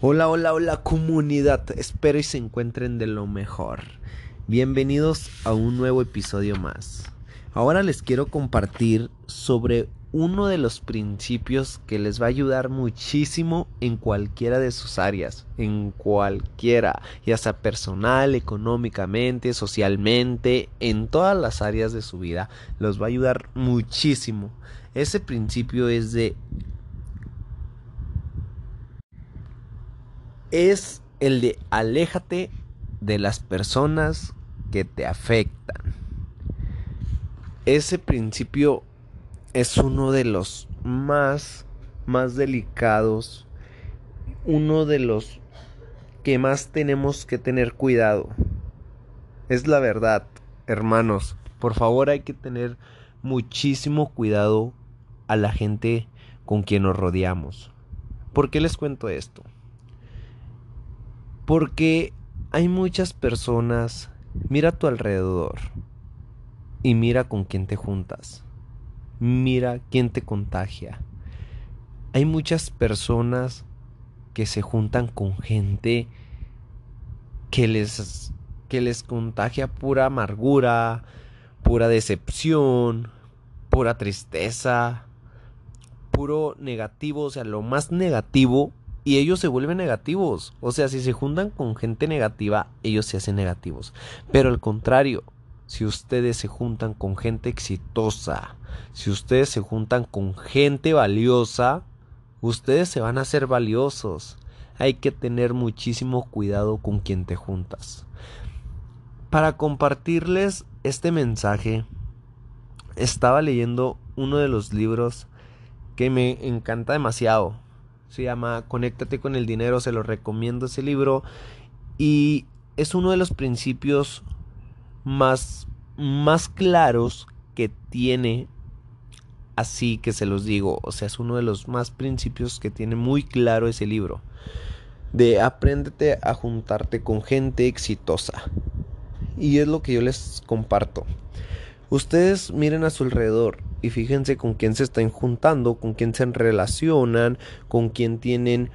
Hola, hola, hola comunidad, espero y se encuentren de lo mejor. Bienvenidos a un nuevo episodio más. Ahora les quiero compartir sobre uno de los principios que les va a ayudar muchísimo en cualquiera de sus áreas, en cualquiera, ya sea personal, económicamente, socialmente, en todas las áreas de su vida, los va a ayudar muchísimo. Ese principio es de es el de aléjate de las personas que te afectan. Ese principio es uno de los más más delicados, uno de los que más tenemos que tener cuidado. Es la verdad, hermanos. Por favor, hay que tener muchísimo cuidado a la gente con quien nos rodeamos. ¿Por qué les cuento esto? Porque hay muchas personas, mira a tu alrededor y mira con quién te juntas. Mira quién te contagia. Hay muchas personas que se juntan con gente que les que les contagia pura amargura, pura decepción, pura tristeza, puro negativo, o sea, lo más negativo y ellos se vuelven negativos. O sea, si se juntan con gente negativa, ellos se hacen negativos. Pero al contrario, si ustedes se juntan con gente exitosa, si ustedes se juntan con gente valiosa, ustedes se van a hacer valiosos. Hay que tener muchísimo cuidado con quien te juntas. Para compartirles este mensaje, estaba leyendo uno de los libros que me encanta demasiado se llama Conéctate con el dinero, se lo recomiendo ese libro y es uno de los principios más más claros que tiene así que se los digo, o sea, es uno de los más principios que tiene muy claro ese libro. De apréndete a juntarte con gente exitosa. Y es lo que yo les comparto. Ustedes miren a su alrededor y fíjense con quién se están juntando, con quién se relacionan, con quién tienen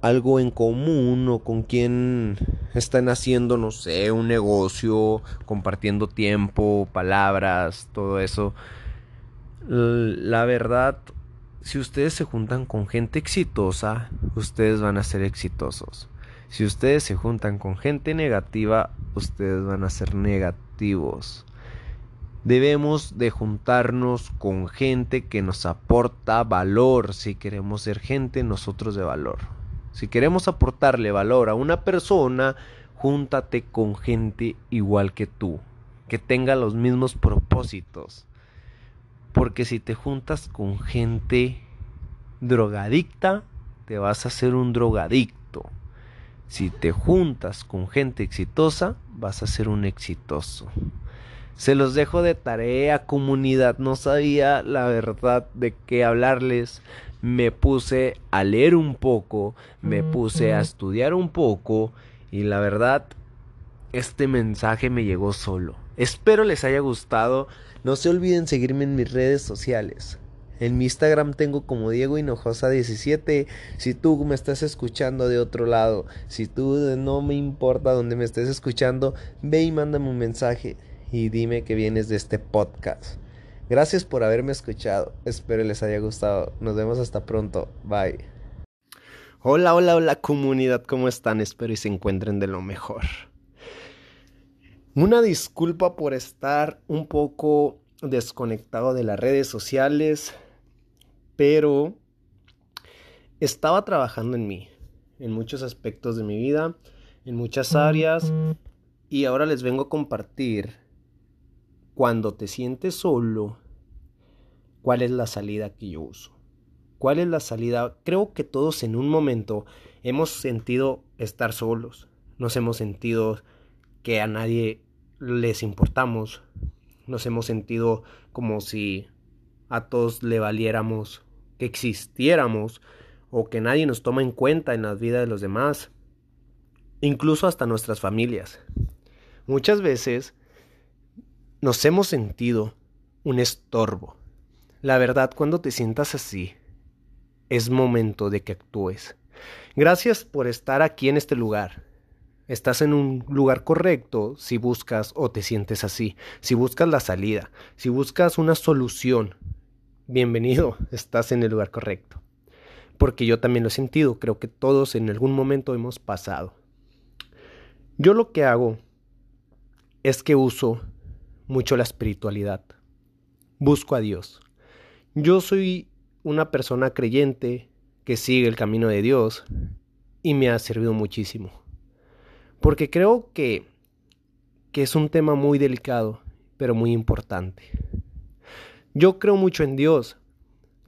algo en común o con quién están haciendo, no sé, un negocio, compartiendo tiempo, palabras, todo eso. La verdad, si ustedes se juntan con gente exitosa, ustedes van a ser exitosos. Si ustedes se juntan con gente negativa, ustedes van a ser negativos. Debemos de juntarnos con gente que nos aporta valor si queremos ser gente nosotros de valor. Si queremos aportarle valor a una persona, júntate con gente igual que tú, que tenga los mismos propósitos. Porque si te juntas con gente drogadicta, te vas a hacer un drogadicto. Si te juntas con gente exitosa, vas a ser un exitoso. Se los dejo de tarea, comunidad. No sabía la verdad de qué hablarles. Me puse a leer un poco, me puse a estudiar un poco y la verdad, este mensaje me llegó solo. Espero les haya gustado. No se olviden seguirme en mis redes sociales. En mi Instagram tengo como Diego Hinojosa 17. Si tú me estás escuchando de otro lado, si tú no me importa donde me estés escuchando, ve y mándame un mensaje y dime que vienes de este podcast. Gracias por haberme escuchado. Espero les haya gustado. Nos vemos hasta pronto. Bye. Hola, hola, hola comunidad. ¿Cómo están? Espero y se encuentren de lo mejor. Una disculpa por estar un poco desconectado de las redes sociales, pero estaba trabajando en mí, en muchos aspectos de mi vida, en muchas áreas, y ahora les vengo a compartir cuando te sientes solo, ¿cuál es la salida que yo uso? ¿Cuál es la salida? Creo que todos en un momento hemos sentido estar solos, nos hemos sentido que a nadie les importamos, nos hemos sentido como si a todos le valiéramos, que existiéramos o que nadie nos toma en cuenta en la vida de los demás, incluso hasta nuestras familias. Muchas veces nos hemos sentido un estorbo. La verdad, cuando te sientas así, es momento de que actúes. Gracias por estar aquí en este lugar. Estás en un lugar correcto si buscas o te sientes así, si buscas la salida, si buscas una solución. Bienvenido, estás en el lugar correcto. Porque yo también lo he sentido, creo que todos en algún momento hemos pasado. Yo lo que hago es que uso mucho la espiritualidad. Busco a Dios. Yo soy una persona creyente que sigue el camino de Dios y me ha servido muchísimo. Porque creo que, que es un tema muy delicado, pero muy importante. Yo creo mucho en Dios.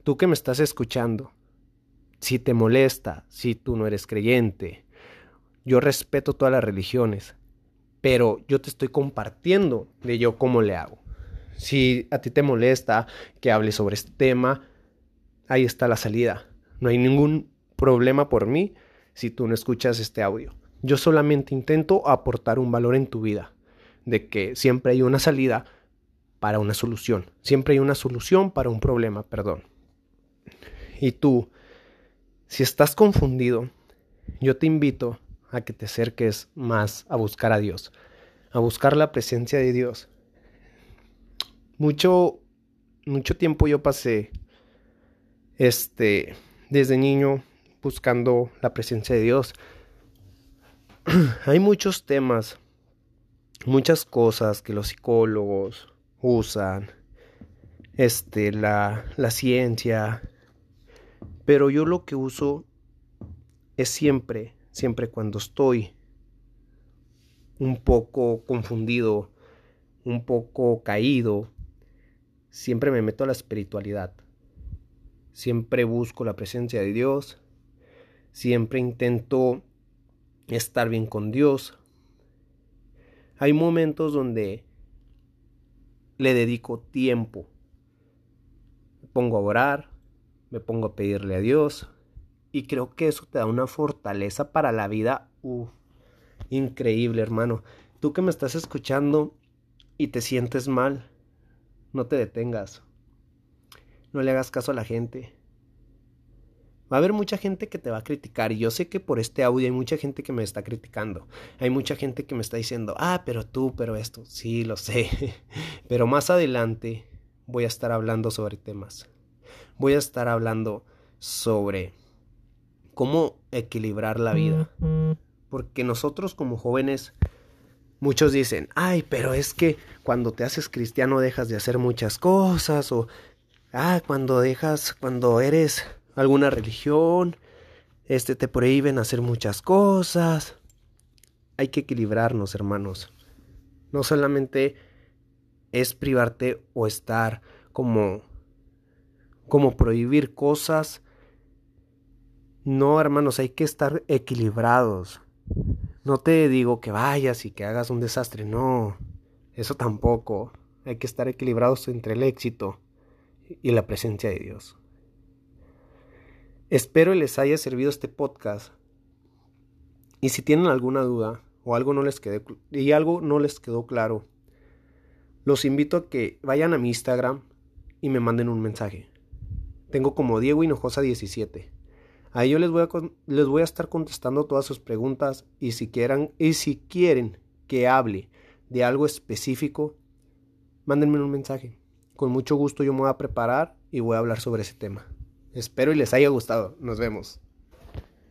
Tú que me estás escuchando, si te molesta, si tú no eres creyente, yo respeto todas las religiones, pero yo te estoy compartiendo de yo cómo le hago. Si a ti te molesta que hable sobre este tema, ahí está la salida. No hay ningún problema por mí si tú no escuchas este audio. Yo solamente intento aportar un valor en tu vida, de que siempre hay una salida para una solución, siempre hay una solución para un problema, perdón. Y tú, si estás confundido, yo te invito a que te acerques más a buscar a Dios, a buscar la presencia de Dios. Mucho, mucho tiempo yo pasé, este, desde niño buscando la presencia de Dios. Hay muchos temas, muchas cosas que los psicólogos usan, este, la, la ciencia, pero yo lo que uso es siempre, siempre cuando estoy un poco confundido, un poco caído, siempre me meto a la espiritualidad. Siempre busco la presencia de Dios. Siempre intento estar bien con Dios. Hay momentos donde le dedico tiempo. Me pongo a orar, me pongo a pedirle a Dios. Y creo que eso te da una fortaleza para la vida. increíble, hermano. Tú que me estás escuchando y te sientes mal, no te detengas. No le hagas caso a la gente. Va a haber mucha gente que te va a criticar y yo sé que por este audio hay mucha gente que me está criticando. Hay mucha gente que me está diciendo, ah, pero tú, pero esto. Sí, lo sé. pero más adelante voy a estar hablando sobre temas. Voy a estar hablando sobre cómo equilibrar la vida. Porque nosotros como jóvenes, muchos dicen, ay, pero es que cuando te haces cristiano dejas de hacer muchas cosas o ah, cuando dejas, cuando eres alguna religión, este te prohíben hacer muchas cosas. Hay que equilibrarnos, hermanos. No solamente es privarte o estar como como prohibir cosas. No, hermanos, hay que estar equilibrados. No te digo que vayas y que hagas un desastre, no. Eso tampoco. Hay que estar equilibrados entre el éxito y la presencia de Dios. Espero les haya servido este podcast. Y si tienen alguna duda o algo no les quedó y algo no les quedó claro, los invito a que vayan a mi Instagram y me manden un mensaje. Tengo como Diego Hinojosa 17. Ahí yo les voy, a, les voy a estar contestando todas sus preguntas y si, quieran, y si quieren que hable de algo específico, mándenme un mensaje. Con mucho gusto yo me voy a preparar y voy a hablar sobre ese tema. Espero y les haya gustado. Nos vemos.